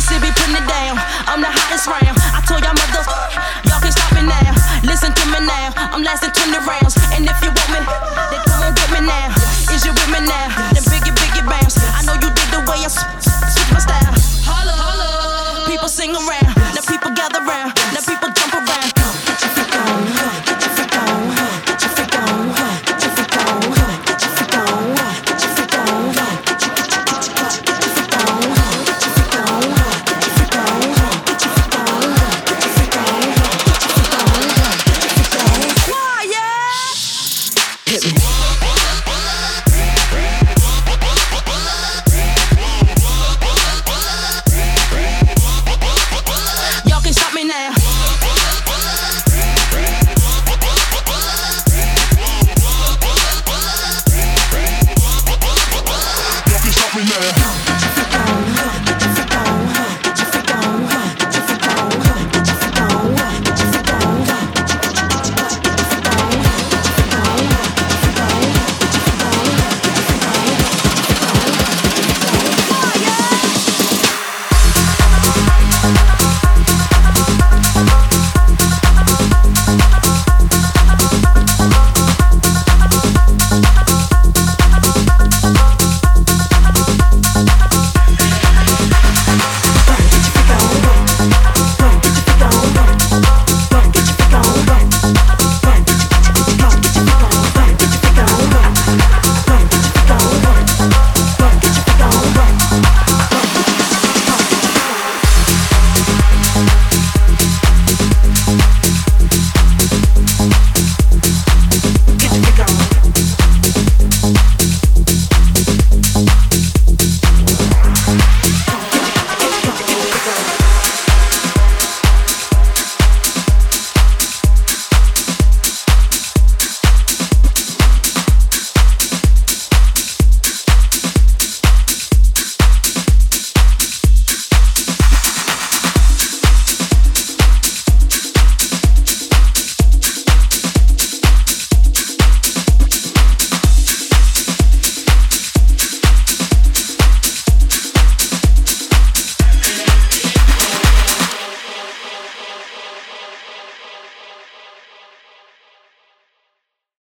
This be putting it down. I'm the hottest round. I told y'all mother, y'all can stop me now. Listen to me now. I'm lasting 20 rounds. And if you want me, then come on with me now. Is you with me now? Then biggie, biggie bounce. I know you dig the way I switch my style. Holla. People sing around. Now people gather round. Now people jump around.